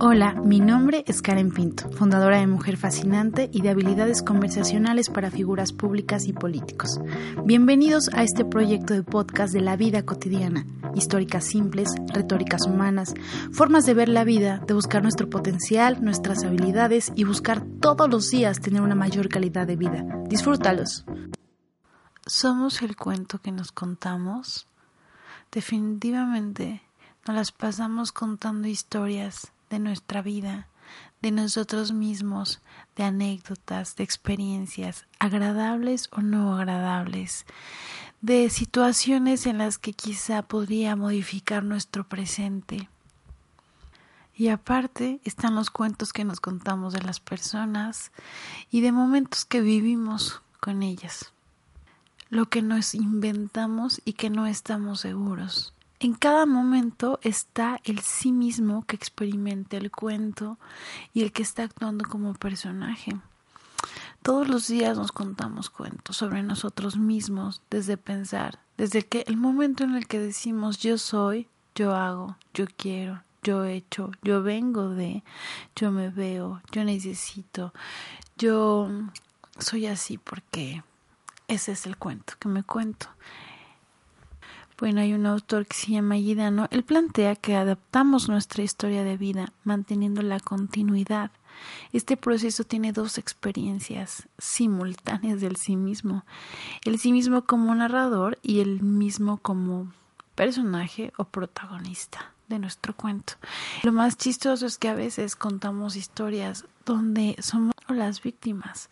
Hola, mi nombre es Karen Pinto, fundadora de Mujer Fascinante y de habilidades conversacionales para figuras públicas y políticos. Bienvenidos a este proyecto de podcast de la vida cotidiana, históricas simples, retóricas humanas, formas de ver la vida, de buscar nuestro potencial, nuestras habilidades y buscar todos los días tener una mayor calidad de vida. Disfrútalos. ¿Somos el cuento que nos contamos? Definitivamente las pasamos contando historias de nuestra vida, de nosotros mismos, de anécdotas, de experiencias, agradables o no agradables, de situaciones en las que quizá podría modificar nuestro presente. Y aparte están los cuentos que nos contamos de las personas y de momentos que vivimos con ellas, lo que nos inventamos y que no estamos seguros. En cada momento está el sí mismo que experimenta el cuento y el que está actuando como personaje. Todos los días nos contamos cuentos sobre nosotros mismos, desde pensar, desde que el momento en el que decimos yo soy, yo hago, yo quiero, yo he hecho, yo vengo de, yo me veo, yo necesito, yo soy así porque ese es el cuento que me cuento. Bueno, hay un autor que se llama Gidano. Él plantea que adaptamos nuestra historia de vida manteniendo la continuidad. Este proceso tiene dos experiencias simultáneas del sí mismo. El sí mismo como narrador y el mismo como personaje o protagonista de nuestro cuento. Lo más chistoso es que a veces contamos historias donde somos las víctimas,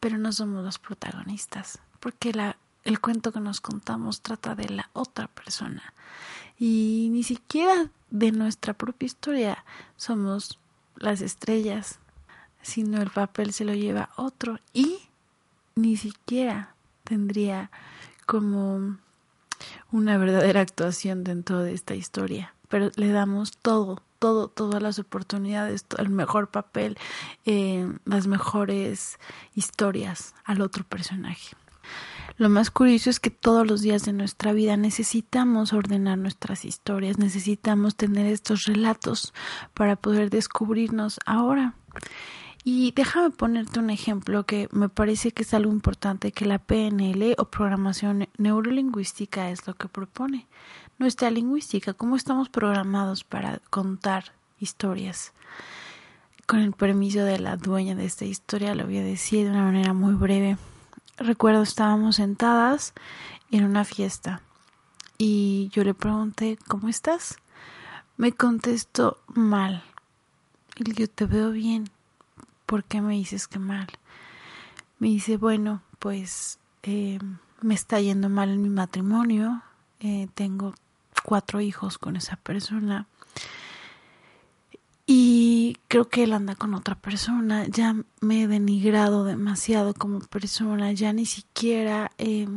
pero no somos los protagonistas, porque la el cuento que nos contamos trata de la otra persona. Y ni siquiera de nuestra propia historia somos las estrellas, sino el papel se lo lleva otro. Y ni siquiera tendría como una verdadera actuación dentro de esta historia, pero le damos todo, todo, todas las oportunidades, el mejor papel, eh, las mejores historias al otro personaje. Lo más curioso es que todos los días de nuestra vida necesitamos ordenar nuestras historias, necesitamos tener estos relatos para poder descubrirnos ahora. Y déjame ponerte un ejemplo que me parece que es algo importante que la PNL o programación neurolingüística es lo que propone. Nuestra lingüística, cómo estamos programados para contar historias. Con el permiso de la dueña de esta historia, lo voy a decir de una manera muy breve recuerdo estábamos sentadas en una fiesta y yo le pregunté, ¿cómo estás? Me contestó mal. Y yo te veo bien. ¿Por qué me dices que mal? Me dice, bueno, pues eh, me está yendo mal en mi matrimonio. Eh, tengo cuatro hijos con esa persona creo que él anda con otra persona, ya me he denigrado demasiado como persona, ya ni siquiera eh,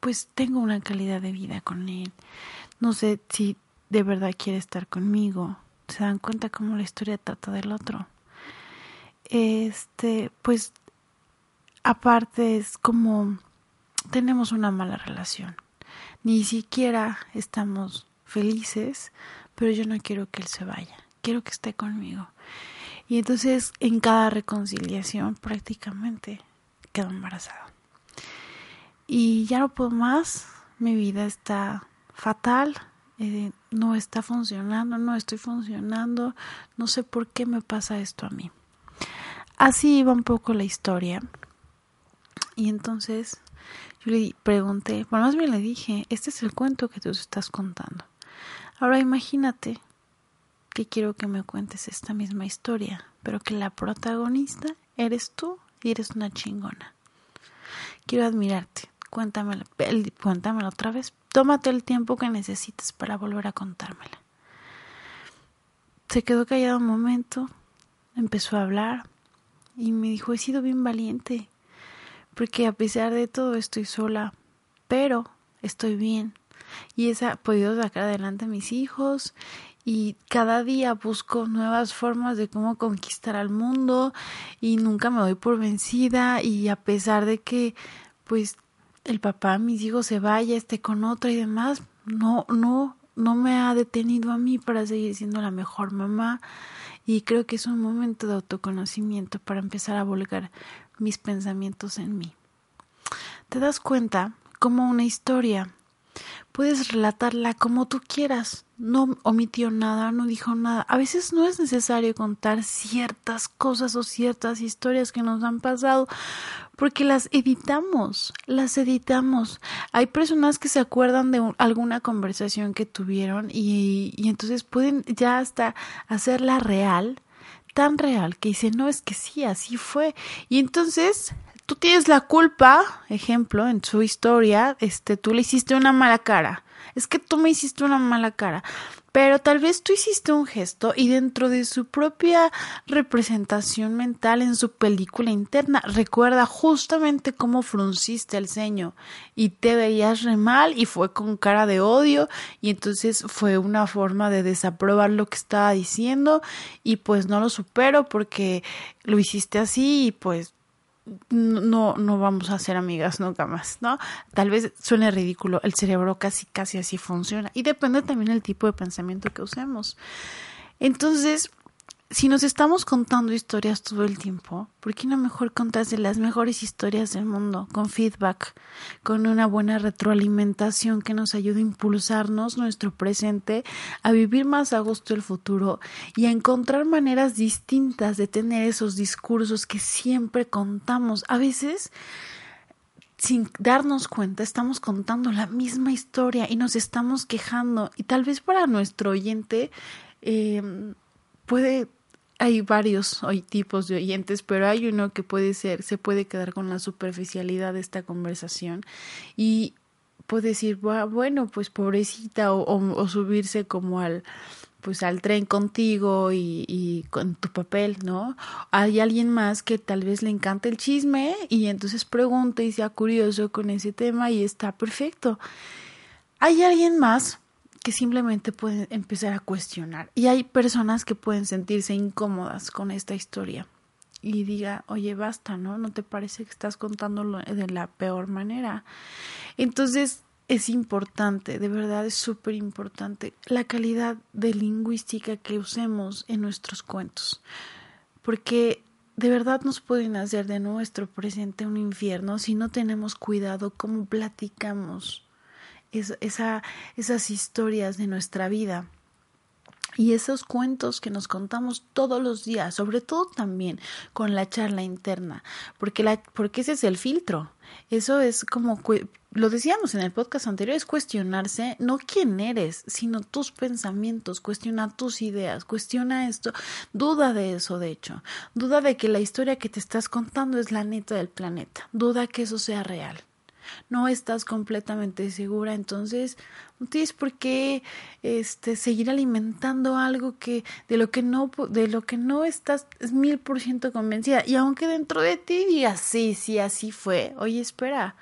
pues tengo una calidad de vida con él, no sé si de verdad quiere estar conmigo, se dan cuenta cómo la historia trata del otro. Este, pues aparte es como tenemos una mala relación, ni siquiera estamos felices, pero yo no quiero que él se vaya quiero que esté conmigo. Y entonces en cada reconciliación prácticamente quedo embarazada. Y ya no puedo más, mi vida está fatal, eh, no está funcionando, no estoy funcionando, no sé por qué me pasa esto a mí. Así iba un poco la historia. Y entonces yo le pregunté, bueno, más bien le dije, este es el cuento que tú estás contando. Ahora imagínate que quiero que me cuentes esta misma historia, pero que la protagonista eres tú y eres una chingona. Quiero admirarte. Cuéntamela, cuéntamela otra vez. Tómate el tiempo que necesites para volver a contármela. se quedó callado un momento, empezó a hablar y me dijo, he sido bien valiente, porque a pesar de todo estoy sola, pero estoy bien. Y he podido sacar adelante a mis hijos y cada día busco nuevas formas de cómo conquistar al mundo y nunca me doy por vencida y a pesar de que pues el papá mis hijos se vaya, esté con otra y demás, no, no, no me ha detenido a mí para seguir siendo la mejor mamá y creo que es un momento de autoconocimiento para empezar a volcar mis pensamientos en mí. Te das cuenta como una historia puedes relatarla como tú quieras. No omitió nada, no dijo nada. A veces no es necesario contar ciertas cosas o ciertas historias que nos han pasado porque las editamos, las editamos. Hay personas que se acuerdan de alguna conversación que tuvieron y, entonces pueden ya hasta hacerla real tan real que dice, no, es que sí, así fue. Y entonces tú tienes la culpa, ejemplo, en su historia, este, tú le hiciste una mala cara. Es que tú me hiciste una mala cara. Pero tal vez tú hiciste un gesto y dentro de su propia representación mental en su película interna recuerda justamente cómo frunciste el ceño y te veías re mal y fue con cara de odio y entonces fue una forma de desaprobar lo que estaba diciendo y pues no lo supero porque lo hiciste así y pues no, no vamos a ser amigas nunca más, ¿no? Tal vez suene ridículo, el cerebro casi, casi así funciona y depende también del tipo de pensamiento que usemos. Entonces, si nos estamos contando historias todo el tiempo, ¿por qué no mejor contarse las mejores historias del mundo con feedback, con una buena retroalimentación que nos ayude a impulsarnos nuestro presente, a vivir más a gusto el futuro y a encontrar maneras distintas de tener esos discursos que siempre contamos? A veces sin darnos cuenta estamos contando la misma historia y nos estamos quejando y tal vez para nuestro oyente eh, puede hay varios hoy tipos de oyentes, pero hay uno que puede ser, se puede quedar con la superficialidad de esta conversación y puede decir, bueno, pues pobrecita, o, subirse como al pues al tren contigo y, y, con tu papel, ¿no? Hay alguien más que tal vez le encanta el chisme y entonces pregunta y sea curioso con ese tema y está perfecto. Hay alguien más que simplemente pueden empezar a cuestionar. Y hay personas que pueden sentirse incómodas con esta historia y diga, oye, basta, ¿no? ¿No te parece que estás contándolo de la peor manera? Entonces, es importante, de verdad es súper importante la calidad de lingüística que usemos en nuestros cuentos, porque de verdad nos pueden hacer de nuestro presente un infierno si no tenemos cuidado cómo platicamos esa, esas historias de nuestra vida. Y esos cuentos que nos contamos todos los días, sobre todo también con la charla interna, porque, porque ese es el filtro. Eso es como, lo decíamos en el podcast anterior, es cuestionarse no quién eres, sino tus pensamientos, cuestiona tus ideas, cuestiona esto, duda de eso, de hecho, duda de que la historia que te estás contando es la neta del planeta, duda que eso sea real no estás completamente segura, entonces no tienes por qué este seguir alimentando algo que de lo que no de lo que no estás mil por ciento convencida. Y aunque dentro de ti digas sí sí así fue oye espera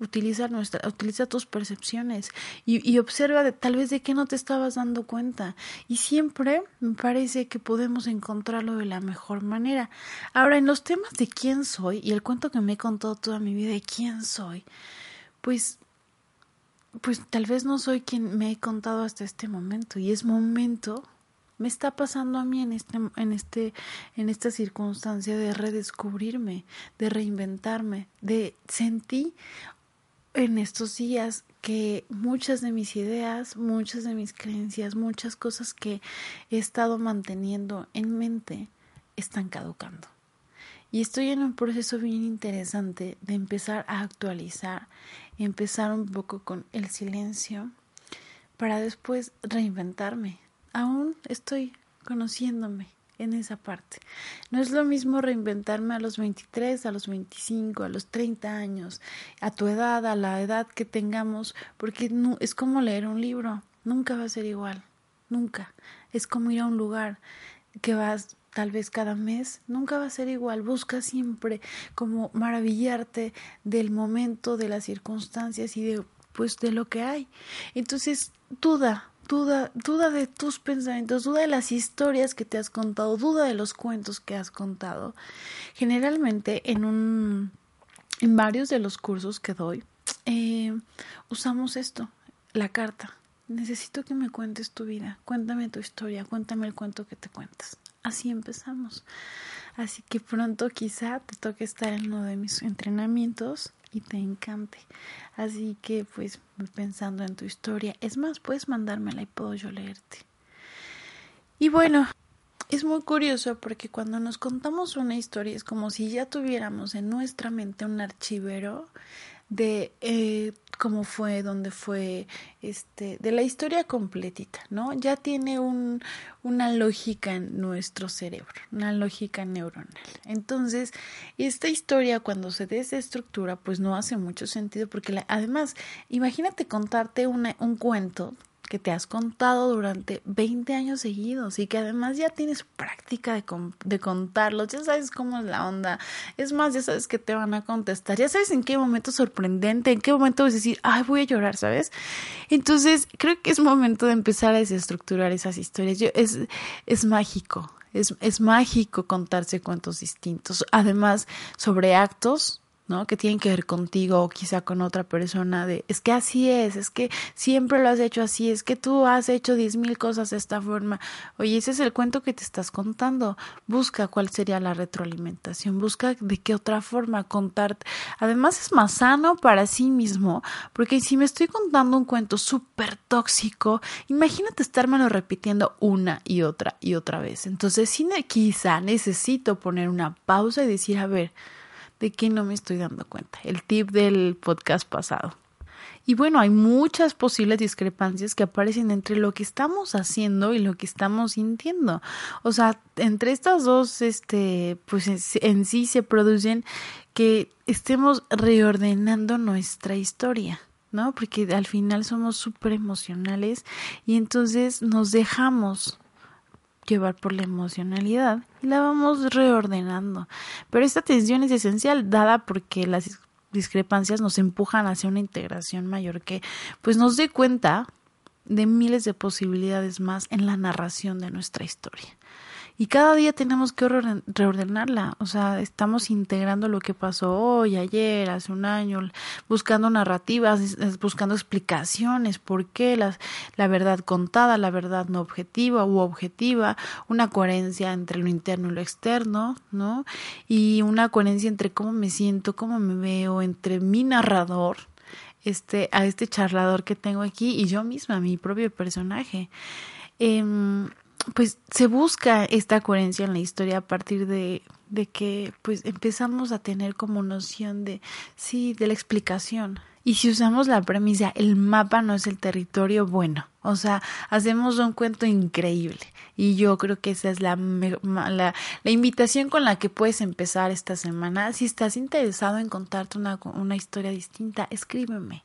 utiliza nuestra utiliza tus percepciones y, y observa de, tal vez de qué no te estabas dando cuenta. Y siempre me parece que podemos encontrarlo de la mejor manera. Ahora en los temas de quién soy y el cuento que me he contado toda mi vida de quién soy pues pues tal vez no soy quien me he contado hasta este momento. Y es momento me está pasando a mí en este en este en esta circunstancia de redescubrirme, de reinventarme, de sentir en estos días que muchas de mis ideas, muchas de mis creencias, muchas cosas que he estado manteniendo en mente están caducando. Y estoy en un proceso bien interesante de empezar a actualizar, empezar un poco con el silencio para después reinventarme. Aún estoy conociéndome, en esa parte. No es lo mismo reinventarme a los 23, a los 25, a los 30 años, a tu edad, a la edad que tengamos, porque es como leer un libro, nunca va a ser igual. nunca. Es como ir a un lugar que vas tal vez cada mes, nunca va a ser igual. Busca siempre como maravillarte del momento, de las circunstancias y de pues de lo que hay. Entonces, duda, duda, duda de tus pensamientos, duda de las historias que te has contado, duda de los cuentos que has contado. Generalmente en un en varios de los cursos que doy eh, usamos esto, la carta. Necesito que me cuentes tu vida, cuéntame tu historia, cuéntame el cuento que te cuentas. Así empezamos. Así que pronto quizá te toque estar en uno de mis entrenamientos y te encante. Así que pues pensando en tu historia, es más, puedes mandármela y puedo yo leerte. Y bueno, es muy curioso porque cuando nos contamos una historia es como si ya tuviéramos en nuestra mente un archivero de eh, cómo fue, dónde fue, este, de la historia completita, ¿no? Ya tiene un, una lógica en nuestro cerebro, una lógica neuronal. Entonces, esta historia cuando se desestructura, pues no hace mucho sentido porque además, imagínate contarte una, un cuento que te has contado durante 20 años seguidos y que además ya tienes práctica de, de contarlos, ya sabes cómo es la onda, es más, ya sabes que te van a contestar, ya sabes en qué momento sorprendente, en qué momento vas a decir, ay, voy a llorar, ¿sabes? Entonces, creo que es momento de empezar a desestructurar esas historias. Yo, es, es mágico, es, es mágico contarse cuentos distintos, además sobre actos ¿no? Que tienen que ver contigo o quizá con otra persona de, es que así es, es que siempre lo has hecho así, es que tú has hecho diez mil cosas de esta forma. Oye, ese es el cuento que te estás contando. Busca cuál sería la retroalimentación, busca de qué otra forma contarte. Además es más sano para sí mismo, porque si me estoy contando un cuento súper tóxico, imagínate estármelo repitiendo una y otra y otra vez. Entonces, sí, quizá necesito poner una pausa y decir, a ver, de que no me estoy dando cuenta. El tip del podcast pasado. Y bueno, hay muchas posibles discrepancias que aparecen entre lo que estamos haciendo y lo que estamos sintiendo. O sea, entre estas dos, este, pues en sí se producen que estemos reordenando nuestra historia. ¿no? Porque al final somos súper emocionales y entonces nos dejamos llevar por la emocionalidad y la vamos reordenando. Pero esta tensión es esencial dada porque las discrepancias nos empujan hacia una integración mayor que pues nos dé cuenta de miles de posibilidades más en la narración de nuestra historia y cada día tenemos que reordenarla, o sea, estamos integrando lo que pasó hoy, ayer, hace un año, buscando narrativas, buscando explicaciones, por qué la, la verdad contada, la verdad no objetiva u objetiva, una coherencia entre lo interno y lo externo, ¿no? Y una coherencia entre cómo me siento, cómo me veo, entre mi narrador, este, a este charlador que tengo aquí y yo misma, mi propio personaje. Eh, pues se busca esta coherencia en la historia a partir de, de que pues empezamos a tener como noción de sí, de la explicación. Y si usamos la premisa, el mapa no es el territorio, bueno, o sea, hacemos un cuento increíble. Y yo creo que esa es la, la, la invitación con la que puedes empezar esta semana. Si estás interesado en contarte una, una historia distinta, escríbeme.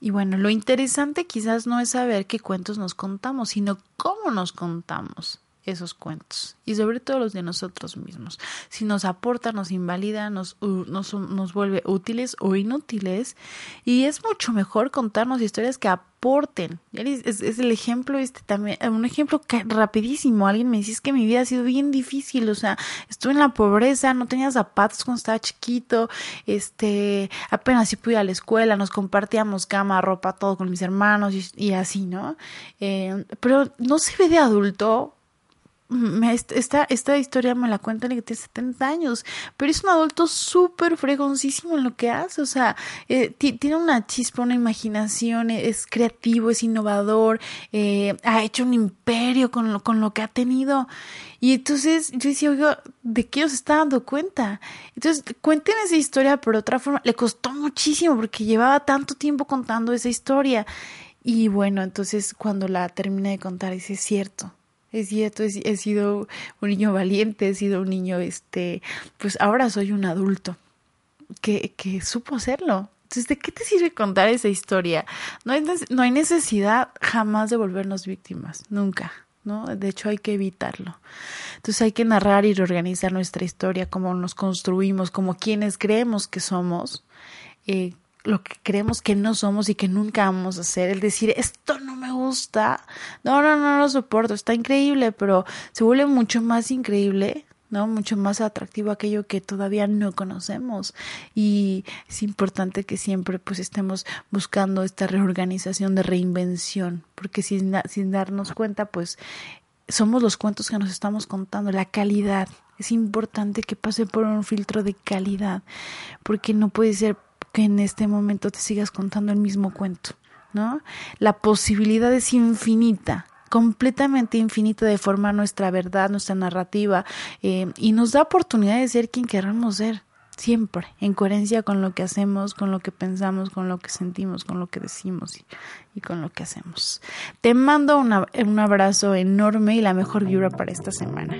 Y bueno, lo interesante quizás no es saber qué cuentos nos contamos, sino cómo nos contamos esos cuentos y sobre todo los de nosotros mismos. Si nos aporta, nos invalida, nos, nos, nos vuelve útiles o inútiles y es mucho mejor contarnos historias que aporten. Es, es, el ejemplo este también, un ejemplo que, rapidísimo. Alguien me dice que mi vida ha sido bien difícil, o sea, estuve en la pobreza, no tenía zapatos cuando estaba chiquito, este, apenas si pude a la escuela, nos compartíamos cama, ropa, todo con mis hermanos y, así, ¿no? Eh, pero no se ve de adulto esta, esta historia me la cuentan y que tiene 70 años, pero es un adulto súper fregoncísimo en lo que hace, o sea, eh, tiene una chispa, una imaginación, es creativo, es innovador, eh, ha hecho un imperio con lo, con lo que ha tenido. Y entonces yo decía, oiga, ¿de qué os está dando cuenta? Entonces, cuéntenme esa historia, pero de otra forma, le costó muchísimo porque llevaba tanto tiempo contando esa historia. Y bueno, entonces cuando la terminé de contar, dice, es cierto, es cierto, he, sido un niño valiente, he sido un niño, este, pues ahora soy un adulto que, que supo hacerlo. Entonces, ¿de qué te sirve contar esa historia? No hay, no hay necesidad jamás de volvernos víctimas, nunca. ¿no? De hecho, hay que evitarlo. Entonces hay que narrar y reorganizar nuestra historia, cómo nos construimos, como quienes creemos que somos, eh, lo que creemos que no somos y que nunca vamos a hacer. El decir, esto no me gusta, no, no, no lo soporto, está increíble, pero se vuelve mucho más increíble ¿no? Mucho más atractivo aquello que todavía no conocemos. Y es importante que siempre pues estemos buscando esta reorganización de reinvención, porque sin, sin darnos cuenta pues somos los cuentos que nos estamos contando, la calidad. Es importante que pase por un filtro de calidad, porque no puede ser que en este momento te sigas contando el mismo cuento, ¿no? La posibilidad es infinita completamente infinito de formar nuestra verdad, nuestra narrativa eh, y nos da oportunidad de ser quien queramos ser siempre, en coherencia con lo que hacemos, con lo que pensamos, con lo que sentimos, con lo que decimos y, con lo que hacemos. Te mando un abrazo enorme y la mejor vibra para esta semana.